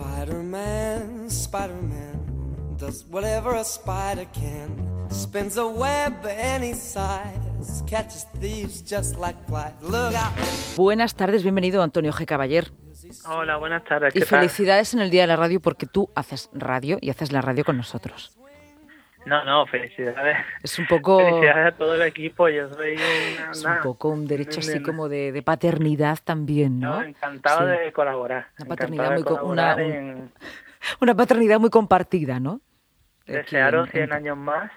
Spider-Man, Spider-Man does whatever a spider can. Spins a web any size, catches thieves just like flies. Look out. Buenas tardes, bienvenido Antonio G. Caballer. Hola, buenas tardes. Y ¿qué tal? felicidades en el Día de la Radio porque tú haces radio y haces la radio con nosotros. No, no, felicidades. Es un poco, Felicidades a todo el equipo. Yo soy una, es un poco un derecho así como de, de paternidad también, no, ¿no? encantado Sí. de colaborar. Una paternidad muy una- colaborar un- en Una paternidad muy compartida, ¿no? Aquí desearos en- 100 en- años más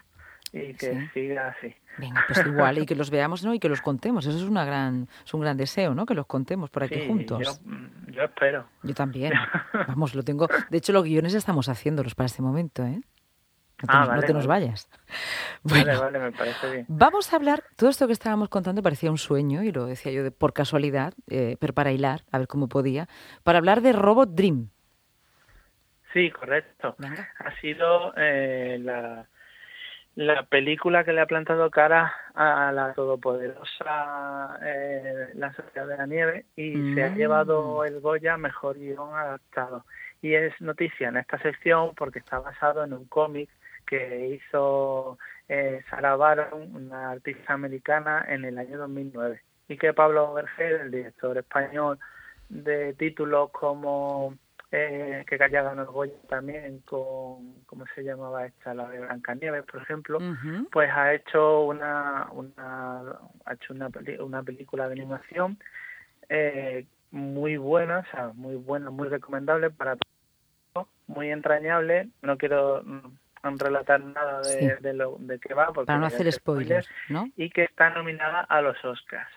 y que Sí. siga así. Venga, pues igual, y que los veamos, ¿no? Y que los contemos. Eso es una gran, es un gran deseo, ¿no? Que los contemos por aquí Sí, juntos. Yo, yo espero. Yo también. Vamos, lo tengo. De hecho, los guiones estamos haciéndolos para este momento, ¿eh? No te, Ah, nos, no vale, te nos vale. vayas. Vale, Bueno, vale, me parece bien. vamos a hablar. Todo esto que estábamos contando parecía un sueño, y lo decía yo de, por casualidad, eh, pero para hilar, a ver cómo podía, para hablar de Robot Dream. Sí, correcto. Venga. Ha sido eh, la, la película que le ha plantado cara a la todopoderosa eh, La Sociedad de la Nieve y se ha Mm. llevado el Goya Mejor Guión Adaptado. Y es noticia en esta sección porque está basado en un cómic que hizo eh, Sarah Baron, una artista americana, en el año 2009. Y que Pablo Berger, el director español de títulos como eh, que ya ganó el Goya también con, ¿cómo se llamaba esta? La de Blancanieves, por ejemplo, pues ha hecho una, una, ha hecho una, peli- una película de animación eh, muy buena, o sea, muy buena, muy recomendable para todos, muy entrañable. No quiero relatar nada de, Sí. de lo de qué va, porque Para no hacer spoilers, spoilers, ¿no? Y que está nominada a los Oscars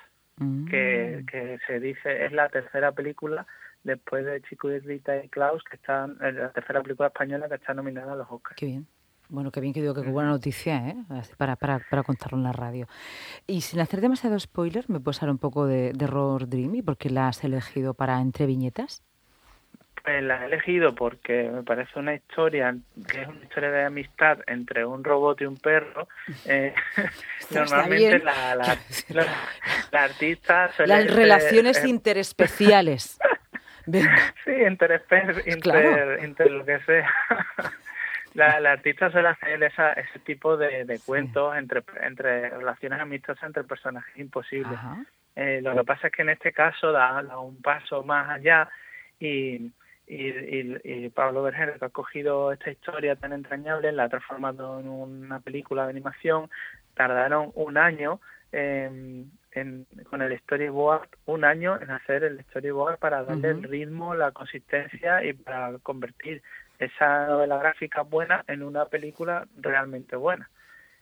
que, Mm. que se dice es la tercera película después de Chico y Rita y Klaus, que están es la tercera película española que está nominada a los Oscars. Qué bien. Bueno, qué bien que digo que qué buena noticia, ¿eh? Para, para, para contarlo en la radio. Y sin hacer demasiado spoiler, ¿me puedes hablar un poco de, de Robot Dream y por qué la has elegido para entre viñetas? Pues la he elegido porque me parece una historia que es una historia de amistad entre un robot y un perro. Eh, normalmente la, la, la- la artista suele Las ser, relaciones eh, interespeciales. Sí, interespe- inter, Claro. inter lo que sea. La, la artista suele hacer esa, ese tipo de, de cuentos entre, entre relaciones amistosas entre personajes imposibles. Eh, lo que pasa es que en este caso da, da un paso más allá y, y, y- y Pablo Berger, que ha cogido esta historia tan entrañable, la ha transformado en una película de animación. Tardaron un año en, en- con el storyboard, un año en hacer el storyboard para darle el ritmo, la consistencia y para convertir esa novela gráfica buena en una película realmente buena.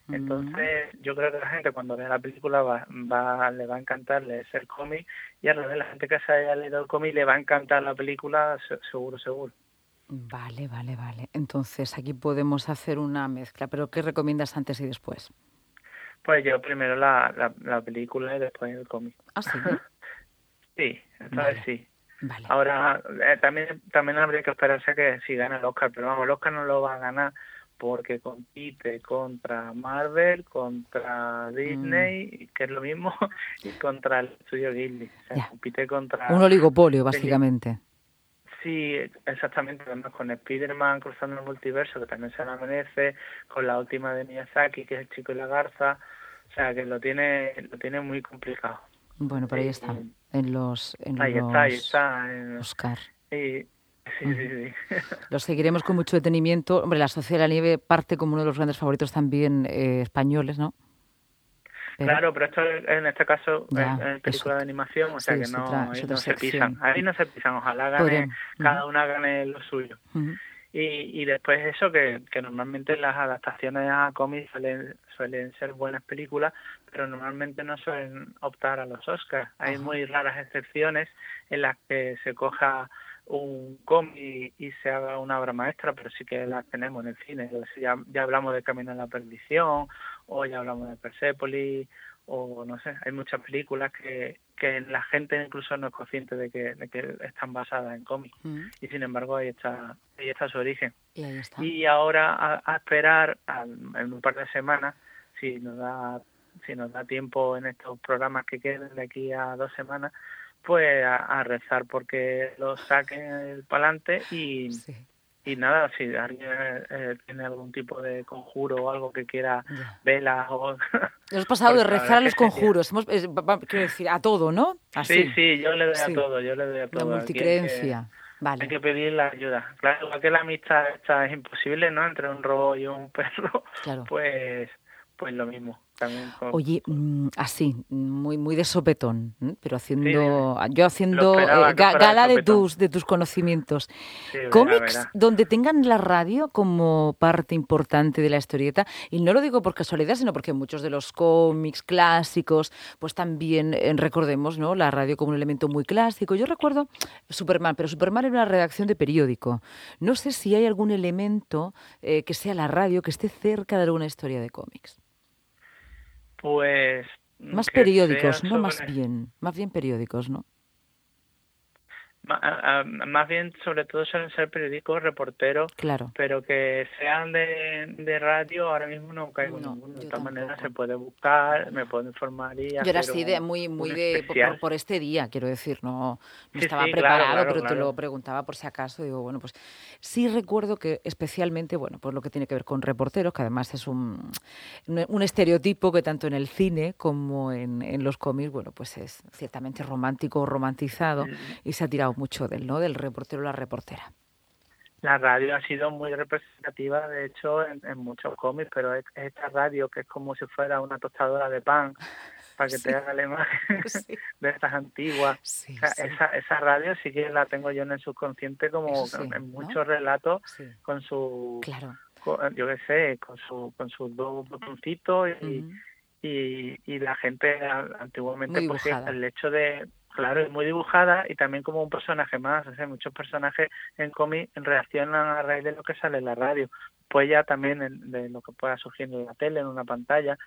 Entonces, yo creo que la gente cuando vea la película va, va, le va a encantar leerse el cómic y a la gente que se haya leído el cómic le va a encantar la película, se- seguro, seguro. Vale, vale, vale. Entonces aquí podemos hacer una mezcla. ¿Pero qué recomiendas antes y después? Pues yo primero la, la, la película y después el cómic. Ah, sí. Sí, Vale. vez sí. Vale. Ahora, eh, también, también habría que esperarse que si gana el Oscar, pero vamos, el Oscar no lo va a ganar porque compite contra Marvel, contra Disney, que es lo mismo, y contra el estudio Ghibli. O sea, compite contra... Un oligopolio, básicamente. Sí, exactamente. Además, con Spider-Man cruzando el multiverso, que también se le merece, con la última de Miyazaki, que es El chico y la garza. O sea, que lo tiene lo tiene muy complicado. Bueno, pero ahí está. En los, en Ahí los está, ahí está. eh, Oscar. y- sí, sí, sí. Los seguiremos con mucho detenimiento. Hombre, La Sociedad de la Nieve parte como uno de los grandes favoritos también eh, españoles, ¿no? Pero- Claro, pero esto es- en este caso Ya, es, es película eso. de animación, o sea Sí, que no, otra- es ahí otra no se pisan. Ahí no se pisan, ojalá gane, cada Ujú. una gane lo suyo. Y, y después eso, que, que normalmente las adaptaciones a cómics suelen, suelen ser buenas películas, pero normalmente no suelen optar a los Oscars. Hay muy raras excepciones en las que se coja un cómic y se haga una obra maestra, pero sí que las tenemos en el cine. Ya, ya hablamos de Camino a la Perdición, o ya hablamos de Persepolis, o no sé, hay muchas películas que, que la gente incluso no es consciente de que, de que están basadas en cómics Ujú. y sin embargo ahí está ahí está su origen Y ahí está. y ahora a, a esperar a- en un par de semanas si nos da si nos da tiempo en estos programas que queden de aquí a dos semanas pues a, rezar porque lo saquen para adelante y, y nada, si alguien eh, tiene algún tipo de conjuro o algo que quiera velas o... Hemos pasado de rezar a los conjuros, Hemos, quiero decir, a todo, ¿no? Sí, sí, yo le doy a todo, yo le doy a todo. La multicreencia. Vale. Hay que pedir la ayuda. Claro, igual que la amistad esta es imposible, ¿no? Entre un robo y un perro, claro. pues, pues lo mismo. Oye, mm, así, muy muy de sopetón, pero haciendo yo haciendo eh, gala de tus de tus conocimientos. Cómics donde tengan la radio como parte importante de la historieta y no lo digo por casualidad, sino porque muchos de los cómics clásicos, pues también eh, recordemos, ¿no? La radio como un elemento muy clásico. Yo recuerdo Superman, pero Superman era una redacción de periódico. No sé si hay algún elemento eh, que sea la radio que esté cerca de alguna historia de cómics. Pues... Más periódicos, no más bien, más bien periódicos, ¿no? Más bien, sobre todo suelen ser periódicos, reporteros, claro. pero que sean de, de radio, ahora mismo no caigo ninguno. De todas maneras, se puede buscar, me puedo informar y Yo era así, de, muy, muy de, por, este día, quiero decir, no, no estaba preparado, pero te lo preguntaba por si acaso. Digo, bueno, pues sí recuerdo que especialmente, bueno, pues lo que tiene que ver con reporteros, que además es un, un estereotipo que tanto en el cine como en, en los cómics, bueno, pues es ciertamente romántico romantizado y se ha tirado mucho del, ¿no? Del reportero o la reportera. La radio ha sido muy representativa, de hecho, en, muchos cómics, pero esta radio que es como si fuera una tostadora de pan, para que te haga la imagen de estas antiguas. esa, esa radio sí que la tengo yo en el subconsciente como en muchos relatos con su... Claro. yo qué sé, con, su, con sus dos botoncitos y, y, y, la gente antiguamente, porque el hecho de Claro, es muy dibujada y también como un personaje más. O sea, muchos personajes en cómic reaccionan a raíz de lo que sale en la radio. Pues ya también de lo que pueda surgir en la tele, en una pantalla.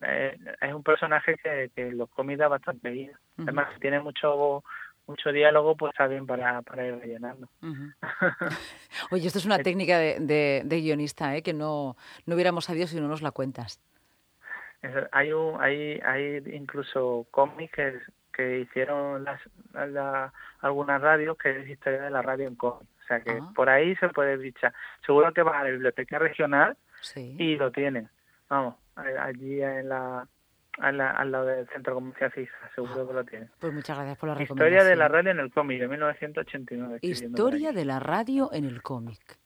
Eh, es un personaje que, que los cómics da bastante vida. Además, tiene mucho mucho diálogo, pues está bien para, para ir rellenando. Oye, esto es una técnica de, de, guionista, ¿eh? que no, no hubiéramos sabido si no nos la cuentas. Hay, un, hay, hay incluso cómics que hicieron las, algunas radios que es historia de la radio en cómic. O sea que por ahí se puede bichar. Seguro que va a la biblioteca regional y lo tienen. Vamos, allí en la, al lado del Centro Comercial CISA, seguro que lo tienen. Pues muchas gracias por la recomendación. Historia de la radio en el cómic, de 1989. Historia de la radio en el cómic.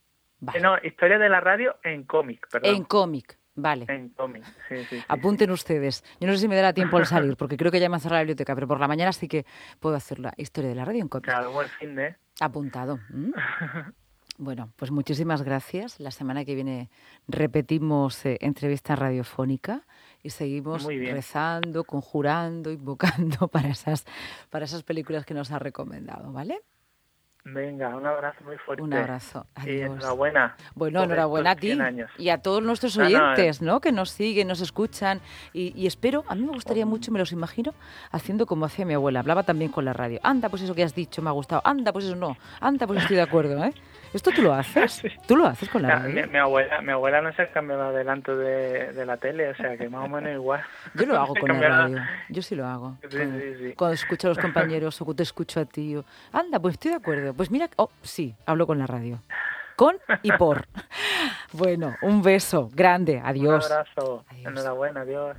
No, historia de la radio en cómic, perdón. En cómic. Vale. En cómic, sí, sí, Apunten ustedes. Yo no sé si me dará tiempo al salir, porque creo que ya me han cerrado la biblioteca, pero por la mañana sí que puedo hacer la historia de la radio en cómic. Claro, buen fin de... Apuntado. Bueno, pues muchísimas gracias. La semana que viene repetimos eh, entrevista radiofónica y seguimos rezando, conjurando, invocando para esas, para esas películas que nos ha recomendado, ¿vale? Venga, un abrazo muy fuerte. Un abrazo. Y enhorabuena. Bueno, enhorabuena a ti y a todos nuestros oyentes, no, Que nos siguen, nos escuchan y, y, espero, a mí me gustaría mucho, me los imagino, haciendo como hacía mi abuela. Hablaba también con la radio. Anda, pues eso que has dicho me ha gustado. Anda, pues eso no. Anda, pues estoy de acuerdo, ¿eh? ¿Esto tú lo haces? ¿Tú lo haces con la radio? Mi, abuela, mi abuela no se cambiaba delante de, de, la tele, o sea que más o menos igual. Yo lo hago con la radio. Yo sí lo hago. cuando, escucho a los compañeros o te escucho a ti. Anda, pues estoy de acuerdo. Pues mira, oh, sí, hablo con la radio. Con y por. Bueno, un beso grande. Adiós. Un abrazo. Enhorabuena, adiós.